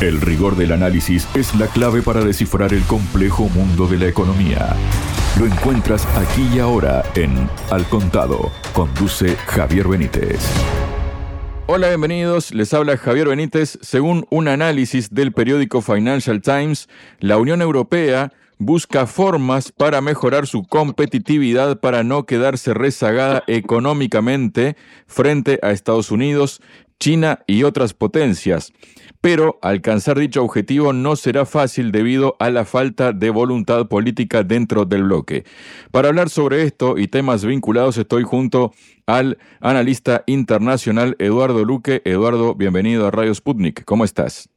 El rigor del análisis es la clave para descifrar el complejo mundo de la economía. Lo encuentras aquí y ahora en Al Contado. Conduce Javier Benítez. Hola, bienvenidos. Les habla Javier Benítez. Según un análisis del periódico Financial Times, la Unión Europea busca formas para mejorar su competitividad para no quedarse rezagada económicamente frente a Estados Unidos, China y otras potencias pero alcanzar dicho objetivo no será fácil debido a la falta de voluntad política dentro del bloque. Para hablar sobre esto y temas vinculados estoy junto al analista internacional Eduardo Luque. Eduardo, bienvenido a Radio Sputnik. ¿Cómo estás?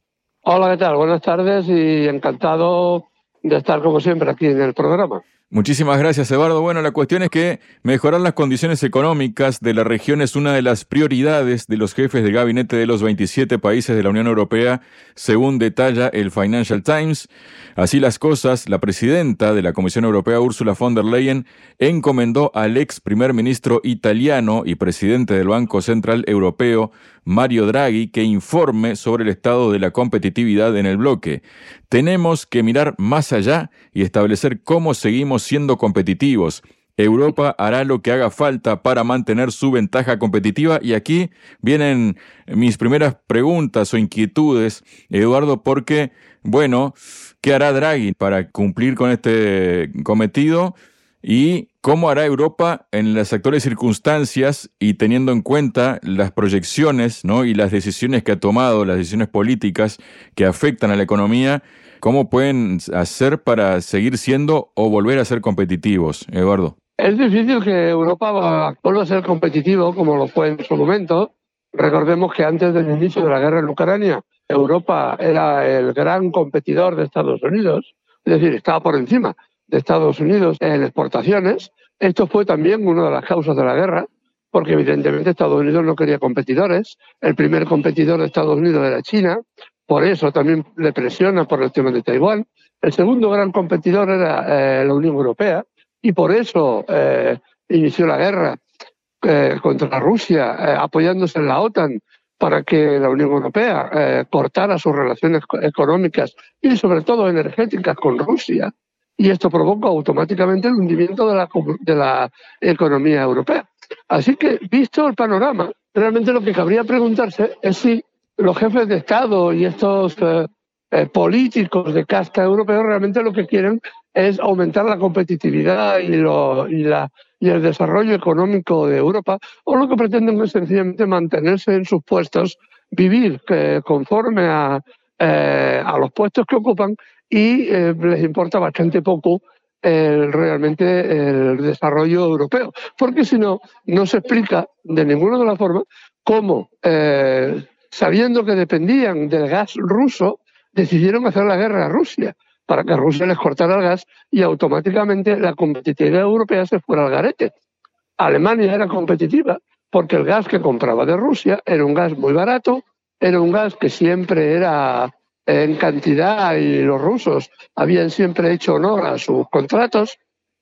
Hola, ¿qué tal? Buenas tardes y encantado de estar como siempre aquí en el programa. Muchísimas gracias, Eduardo. Bueno, la cuestión es que mejorar las condiciones económicas de la región es una de las prioridades de los jefes de gabinete de los 27 países de la Unión Europea, según detalla el Financial Times. Así las cosas, la presidenta de la Comisión Europea, Ursula von der Leyen, encomendó al ex primer ministro italiano y presidente del Banco Central Europeo, Mario Draghi, que informe sobre el estado de la competitividad en el bloque. Tenemos que mirar más allá y establecer cómo seguimos siendo competitivos. Europa hará lo que haga falta para mantener su ventaja competitiva y aquí vienen mis primeras preguntas o inquietudes, Eduardo, porque, bueno, ¿qué hará Draghi para cumplir con este cometido? Y cómo hará Europa en las actuales circunstancias y teniendo en cuenta las proyecciones ¿no? y las decisiones que ha tomado, las decisiones políticas que afectan a la economía, cómo pueden hacer para seguir siendo o volver a ser competitivos, Eduardo. Es difícil que Europa vuelva a ser competitivo como lo fue en su momento. Recordemos que antes del inicio de la guerra en Ucrania, Europa era el gran competidor de Estados Unidos, es decir, estaba por encima de Estados Unidos en exportaciones. Esto fue también una de las causas de la guerra, porque evidentemente Estados Unidos no quería competidores. El primer competidor de Estados Unidos era China, por eso también le presiona por el tema de Taiwán. El segundo gran competidor era eh, la Unión Europea y por eso eh, inició la guerra eh, contra Rusia, apoyándose en la OTAN para que la Unión Europea cortara sus relaciones económicas y sobre todo energéticas con Rusia y esto provoca automáticamente el hundimiento de la, de la economía europea. Así que, visto el panorama, realmente lo que cabría preguntarse es si los jefes de Estado y estos eh, eh, políticos de casta europeos realmente lo que quieren es aumentar la competitividad y, lo, y, la, y el desarrollo económico de Europa, o lo que pretenden es sencillamente mantenerse en sus puestos, vivir eh, conforme a, a los puestos que ocupan y eh, les importa bastante poco realmente el desarrollo europeo, porque si no, no se explica de ninguna de las formas cómo, eh, sabiendo que dependían del gas ruso, decidieron hacer la guerra a Rusia para que Rusia les cortara el gas y automáticamente la competitividad europea se fuera al garete. Alemania era competitiva porque el gas que compraba de Rusia era un gas muy barato, era un gas que siempre era en cantidad y los rusos habían siempre hecho honor a sus contratos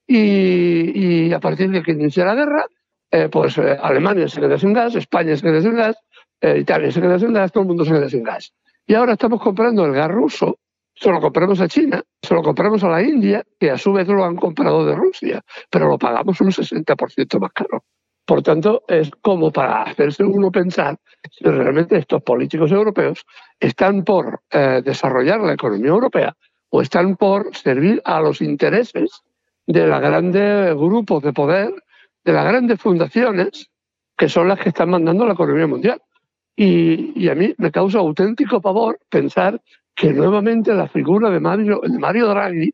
y, a partir de que inició la guerra, eh, pues eh, Alemania se quedó sin gas, España se quedó sin gas, eh, Italia se quedó sin gas, todo el mundo se quedó sin gas. Y ahora estamos comprando el gas ruso, se lo compramos a China, se lo compramos a la India, que a su vez lo han comprado de Rusia, pero lo pagamos un 60% más caro. Por tanto, es como para hacerse uno pensar si realmente estos políticos europeos están por eh, desarrollar la economía europea o están por servir a los intereses de los grandes grupos de poder, de las grandes fundaciones, que son las que están mandando la economía mundial. Y, a mí me causa auténtico pavor pensar que nuevamente la figura de Mario, Mario Draghi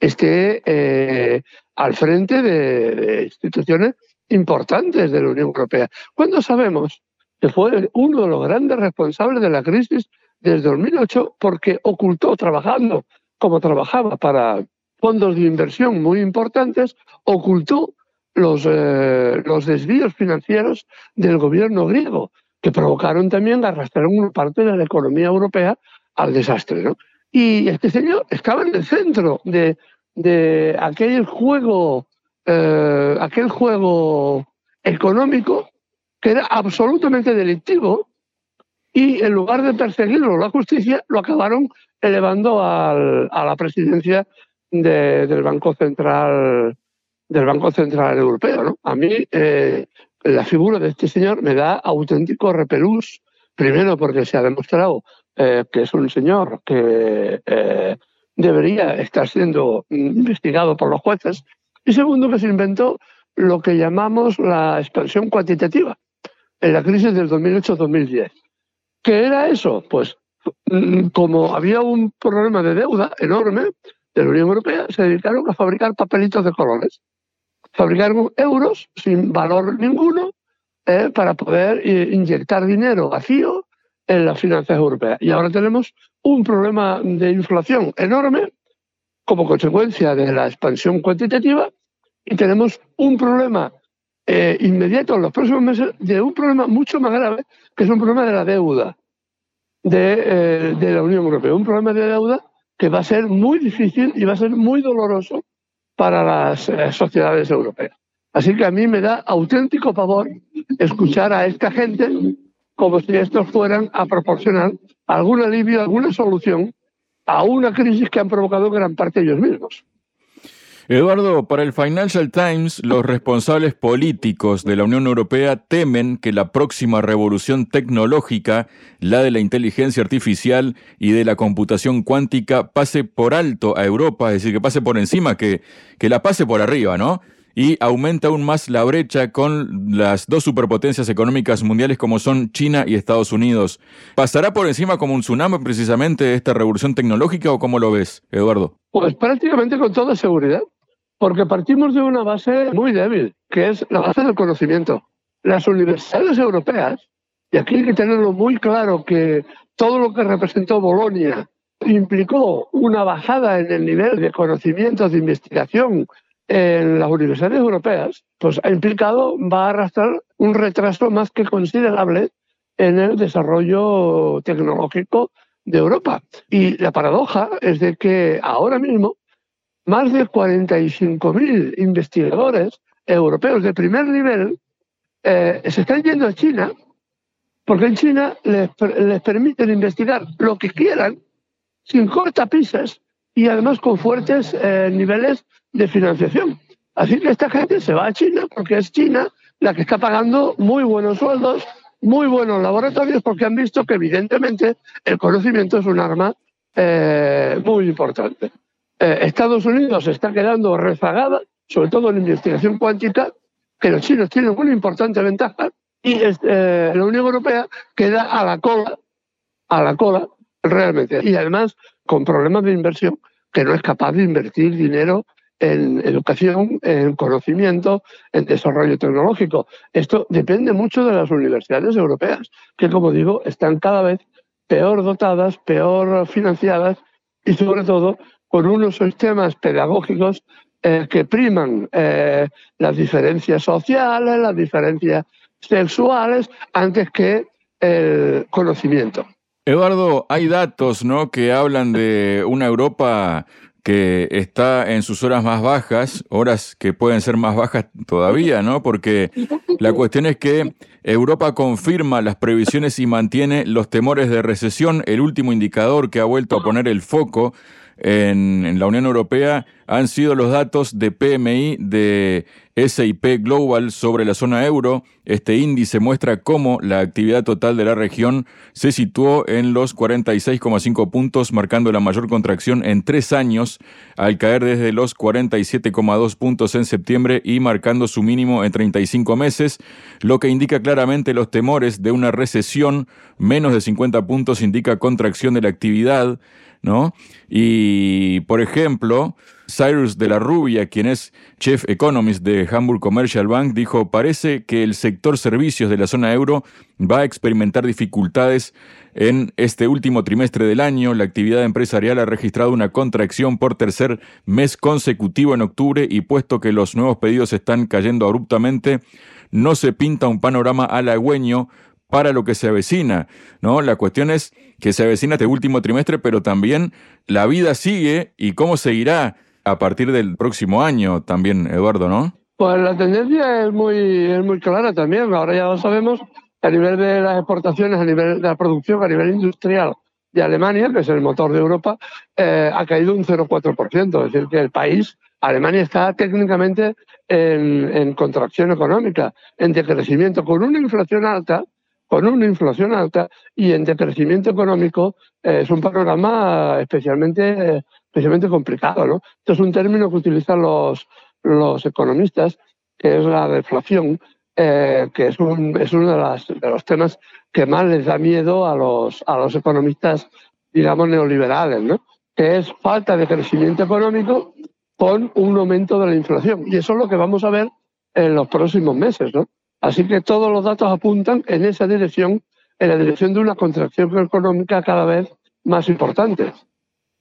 esté eh, al frente de instituciones importantes de la Unión Europea. Cuando sabemos que fue uno de los grandes responsables de la crisis desde 2008 porque ocultó trabajando como trabajaba para fondos de inversión muy importantes, ocultó los, eh, los desvíos financieros del gobierno griego, que provocaron también arrastrar una parte de la economía europea al desastre. ¿no? Y este señor estaba en el centro de, de aquel juego eh, aquel juego económico que era absolutamente delictivo y en lugar de perseguirlo la justicia, lo acabaron elevando al, a la presidencia del Banco Central del Banco Central Europeo. A mí eh, la figura de este señor me da auténtico repelús, primero porque se ha demostrado eh, que es un señor que debería estar siendo investigado por los jueces, y segundo que se inventó lo que llamamos la expansión cuantitativa en la crisis del 2008-2010. ¿Qué era eso? Pues mm, como había un problema de deuda enorme de la Unión Europea, se dedicaron a fabricar papelitos de colores. Fabricaron euros sin valor ninguno eh, para poder eh, inyectar dinero vacío en las finanzas europeas. Y ahora tenemos un problema de inflación enorme como consecuencia de la expansión cuantitativa y tenemos un problema eh, inmediato en los próximos meses de un problema mucho más grave, que es un problema de la deuda de, eh, de la Unión Europea. Un problema de deuda que va a ser muy difícil y va a ser muy doloroso para las eh, sociedades europeas. Así que a mí me da auténtico pavor escuchar a esta gente como si estos fueran a proporcionar algún alivio, alguna solución a una crisis que han provocado gran parte ellos mismos. Eduardo, para el Financial Times, los responsables políticos de la Unión Europea temen que la próxima revolución tecnológica, la de la inteligencia artificial y de la computación cuántica, pase por alto a Europa, es decir, que pase por encima, que, que la pase por arriba, ¿no? Y aumenta aún más la brecha con las dos superpotencias económicas mundiales como son China y Estados Unidos. ¿Pasará por encima como un tsunami precisamente esta revolución tecnológica o cómo lo ves, Eduardo? Pues prácticamente con toda seguridad. Porque partimos de una base muy débil, que es la base del conocimiento. Las universidades europeas, y aquí hay que tenerlo muy claro que todo lo que representó Bolonia implicó una bajada en el nivel de conocimientos de investigación en las universidades europeas, pues ha implicado, va a arrastrar un retraso más que considerable en el desarrollo tecnológico de Europa. Y la paradoja es de que ahora mismo más de 45.000 investigadores europeos de primer nivel eh, se están yendo a China porque en China les, permiten investigar lo que quieran sin cortapisas y además con fuertes eh, niveles de financiación. Así que esta gente se va a China porque es China la que está pagando muy buenos sueldos, muy buenos laboratorios, porque han visto que evidentemente el conocimiento es un arma eh, muy importante. Eh, Estados Unidos está quedando rezagada, sobre todo en investigación cuántica, que los chinos tienen una importante ventaja, y eh, la Unión Europea queda a la cola, a la cola realmente. Y además con problemas de inversión, que no es capaz de invertir dinero en educación, en conocimiento, en desarrollo tecnológico. Esto depende mucho de las universidades europeas, que como digo, están cada vez peor dotadas, peor financiadas y sobre todo con unos sistemas pedagógicos eh, que priman eh, las diferencias sociales, las diferencias sexuales, antes que el conocimiento. Eduardo, hay datos ¿no? que hablan de una Europa que está en sus horas más bajas, horas que pueden ser más bajas todavía, ¿no? Porque la cuestión es que Europa confirma las previsiones y mantiene los temores de recesión. El último indicador que ha vuelto a poner el foco en, la Unión Europea han sido los datos de PMI de SIP Global sobre la zona euro. Este índice muestra cómo la actividad total de la región se situó en los 46,5 puntos, marcando la mayor contracción en tres años, al caer desde los 47,2 puntos en septiembre y marcando su mínimo en 35 meses, lo que indica claramente los temores de una recesión. Menos de 50 puntos indica contracción de la actividad. ¿No? Y, por ejemplo, Cyrus de la Rubia, quien es Chief Economist de Hamburg Commercial Bank, dijo, parece que el sector servicios de la zona euro va a experimentar dificultades en este último trimestre del año. La actividad empresarial ha registrado una contracción por tercer mes consecutivo en octubre y puesto que los nuevos pedidos están cayendo abruptamente, no se pinta un panorama halagüeño para lo que se avecina, ¿no? La cuestión es que se avecina este último trimestre, pero también la vida sigue y cómo seguirá a partir del próximo año también, Eduardo, ¿no? Pues la tendencia es muy, es muy clara también. Ahora ya lo sabemos, a nivel de las exportaciones, a nivel de la producción, a nivel industrial de Alemania, que es el motor de Europa, eh, ha caído un 0,4%. Es decir, que el país, Alemania, está técnicamente en, contracción económica, en decrecimiento, con una inflación alta, con una inflación alta y en decrecimiento económico eh, es un panorama especialmente, especialmente complicado. ¿no? Esto es un término que utilizan los, los economistas, que es la deflación, eh, que es, es uno de, de, los temas que más les da miedo a los, a los economistas, digamos, neoliberales, ¿no? que es falta de crecimiento económico con un aumento de la inflación. Y eso es lo que vamos a ver en los próximos meses. ¿no? Así que todos los datos apuntan en esa dirección, en la dirección de una contracción económica cada vez más importante.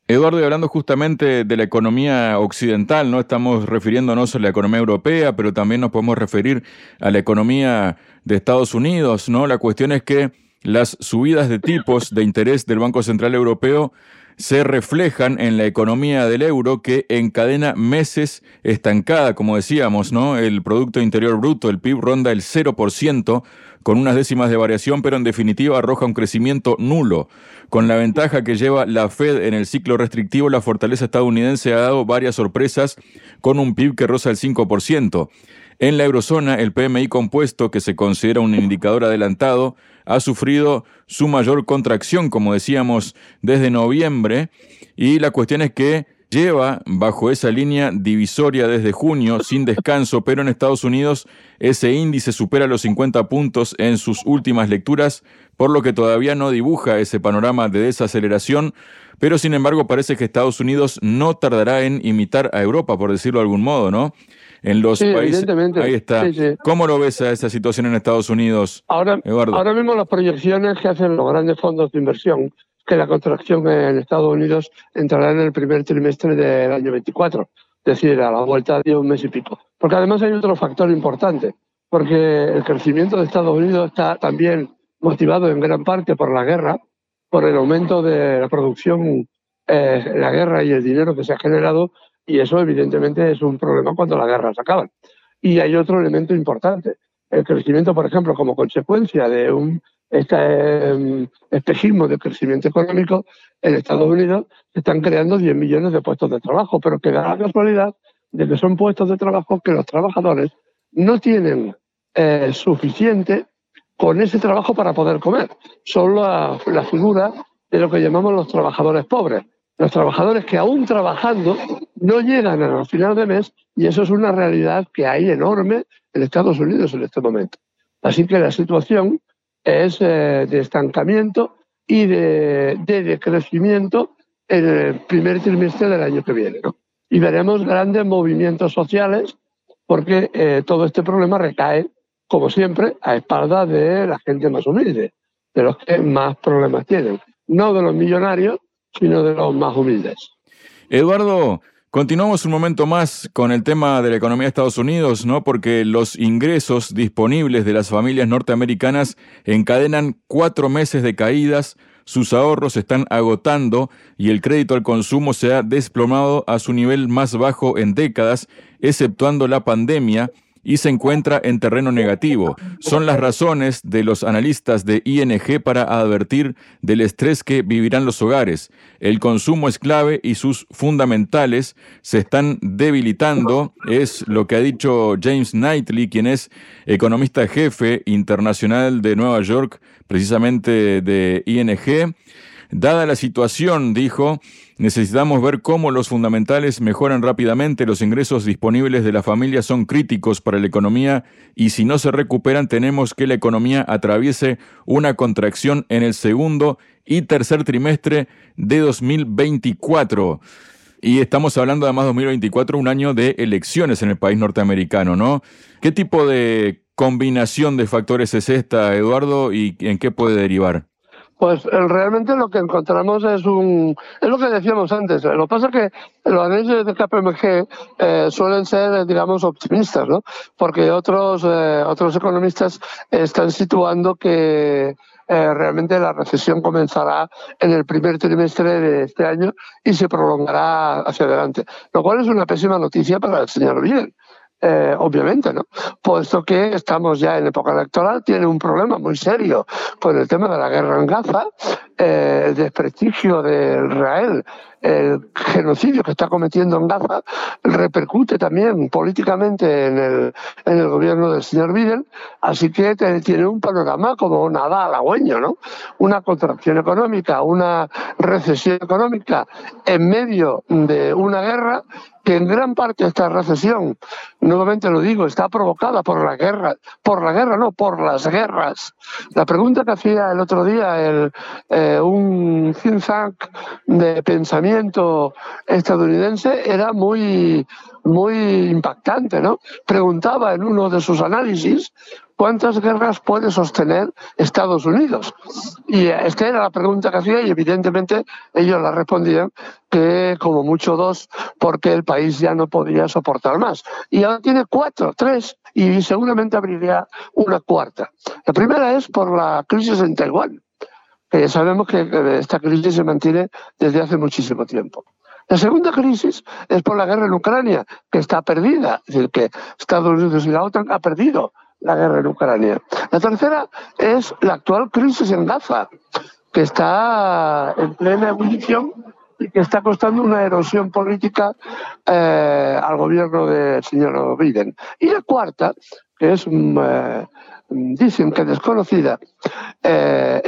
Eduardo, y hablando justamente de la economía occidental, ¿no? Estamos refiriéndonos a la economía europea, pero también nos podemos referir a la economía de Estados Unidos, ¿no? La cuestión es que las subidas de tipos de interés del Banco Central Europeo se reflejan en la economía del euro que encadena meses estancada, como decíamos, ¿no? El Producto Interior Bruto, el PIB, ronda el 0%, con unas décimas de variación, pero en definitiva arroja un crecimiento nulo. Con la ventaja que lleva la Fed en el ciclo restrictivo, la fortaleza estadounidense ha dado varias sorpresas con un PIB que roza el 5%. En la eurozona, el PMI compuesto, que se considera un indicador adelantado, ha sufrido su mayor contracción, como decíamos, desde noviembre, y la cuestión es que lleva bajo esa línea divisoria desde junio sin descanso, pero en Estados Unidos ese índice supera los 50 puntos en sus últimas lecturas, por lo que todavía no dibuja ese panorama de desaceleración, pero sin embargo parece que Estados Unidos no tardará en imitar a Europa, por decirlo de algún modo, ¿no? en los países. Ahí está. ¿Cómo lo ves a esa situación en Estados Unidos? Ahora, ahora mismo las proyecciones que hacen los grandes fondos de inversión, que la contracción en Estados Unidos entrará en el primer trimestre del año 24, es decir, a la vuelta de un mes y pico. Porque además hay otro factor importante, porque el crecimiento de Estados Unidos está también motivado en gran parte por la guerra, por el aumento de la producción, eh, la guerra y el dinero que se ha generado y eso evidentemente es un problema cuando las guerras acaban. Y hay otro elemento importante. El crecimiento, por ejemplo, como consecuencia de un este espejismo de crecimiento económico, en Estados Unidos se están creando 10 millones de puestos de trabajo, pero que da la casualidad de que son puestos de trabajo que los trabajadores no tienen eh, suficiente con ese trabajo para poder comer. Son la, la figura de lo que llamamos los trabajadores pobres los trabajadores que aún trabajando no llegan al final de mes y eso es una realidad que hay enorme en Estados Unidos en este momento. Así que la situación es eh, de estancamiento y de, decrecimiento en el primer trimestre del año que viene. Y veremos grandes movimientos sociales porque eh, todo este problema recae, como siempre, a espaldas de la gente más humilde, de los que más problemas tienen, no de los millonarios, sino de los más humildes. Eduardo, Continuamos un momento más con el tema de la economía de Estados Unidos, ¿no? Porque los ingresos disponibles de las familias norteamericanas encadenan cuatro meses de caídas, sus ahorros se están agotando y el crédito al consumo se ha desplomado a su nivel más bajo en décadas, exceptuando la pandemia, y se encuentra en terreno negativo. Son las razones de los analistas de ING para advertir del estrés que vivirán los hogares. El consumo es clave y sus fundamentales se están debilitando, es lo que ha dicho James Knightley, quien es economista jefe internacional de Nueva York, precisamente de ING. Dada la situación, dijo, necesitamos ver cómo los fundamentales mejoran rápidamente, los ingresos disponibles de la familia son críticos para la economía y si no se recuperan tenemos que la economía atraviese una contracción en el segundo y tercer trimestre de 2024. Y estamos hablando además de 2024, un año de elecciones en el país norteamericano, ¿no? ¿Qué tipo de combinación de factores es esta, Eduardo, y en qué puede derivar? Pues eh, realmente lo que encontramos es un es lo que decíamos antes. Lo que pasa es que los análisis de KPMG eh, suelen ser, digamos, optimistas, ¿no? Porque otros eh, otros economistas están situando que realmente la recesión comenzará en el primer trimestre de este año y se prolongará hacia adelante, lo cual es una pésima noticia para el señor Biden. Eh, obviamente, ¿no? Puesto que estamos ya en época electoral, tiene un problema muy serio con el tema de la guerra en Gaza, eh, el desprestigio de Israel el genocidio que está cometiendo en Gaza repercute también políticamente en el, en el gobierno del señor Biden, así que tiene un panorama como nada halagüeño, ¿no? Una contracción económica, una recesión económica en medio de una guerra que en gran parte esta recesión, nuevamente lo digo, está provocada por la guerra, por la guerra, no, por las guerras. La pregunta que hacía el otro día eh, un think tank de pensamiento estadounidense era muy, muy impactante, ¿no? Preguntaba en uno de sus análisis ¿cuántas guerras puede sostener Estados Unidos? Y esta era la pregunta que hacía y evidentemente ellos la respondían que como mucho dos, porque el país ya no podía soportar más. Y ahora tiene cuatro, tres, y seguramente abriría una cuarta. La primera es por la crisis en Taiwán. Que sabemos que esta crisis se mantiene desde hace muchísimo tiempo. La segunda crisis es por la guerra en Ucrania, que está perdida, es decir, que Estados Unidos y la OTAN ha perdido la guerra en Ucrania. La tercera es la actual crisis en Gaza, que está en plena ebullición y que está costando una erosión política eh, al gobierno del señor Biden. Y la cuarta, que es mm, eh, dicen que desconocida, eh,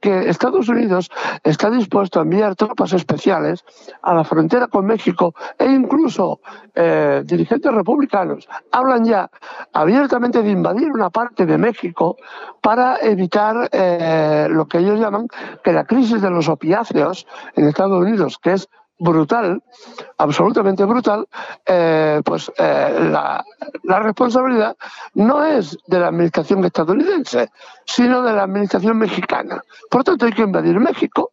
que Estados Unidos está dispuesto a enviar tropas especiales a la frontera con México e incluso eh, dirigentes republicanos hablan ya abiertamente de invadir una parte de México para evitar eh, lo que ellos llaman que la crisis de los opiáceos en Estados Unidos, que es brutal, absolutamente brutal, eh, pues eh, la, responsabilidad no es de la administración estadounidense, sino de la administración mexicana. Por tanto, hay que invadir México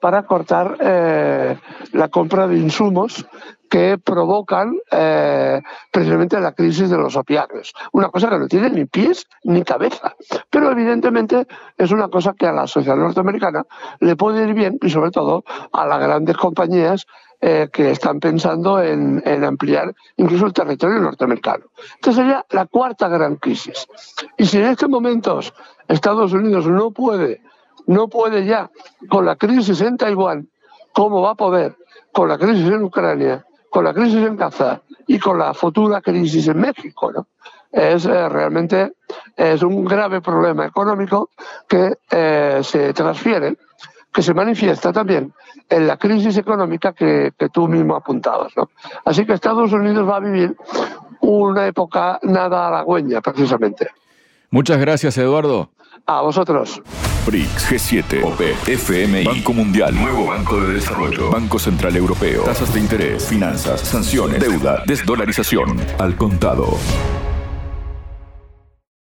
para cortar eh, la compra de insumos que provocan eh, precisamente la crisis de los opiáceos. Una cosa que no tiene ni pies ni cabeza. Pero evidentemente es una cosa que a la sociedad norteamericana le puede ir bien y sobre todo a las grandes compañías eh, que están pensando en, en, ampliar incluso el territorio norteamericano. Esta sería la cuarta gran crisis. Y si en estos momentos Estados Unidos no puede, no puede ya con la crisis en Taiwán, ¿cómo va a poder con la crisis en Ucrania con la crisis en Gaza y con la futura crisis en México. ¿no? Es eh, realmente es un grave problema económico que eh, se transfiere, que se manifiesta también en la crisis económica que, tú mismo apuntabas. ¿no? Así que Estados Unidos va a vivir una época nada halagüeña, precisamente. Muchas gracias, Eduardo. A vosotros. BRICS, G7, OP, FMI, Banco Mundial, Nuevo Banco de Desarrollo, Banco Central Europeo, tasas de interés, finanzas, sanciones, deuda, desdolarización, al contado.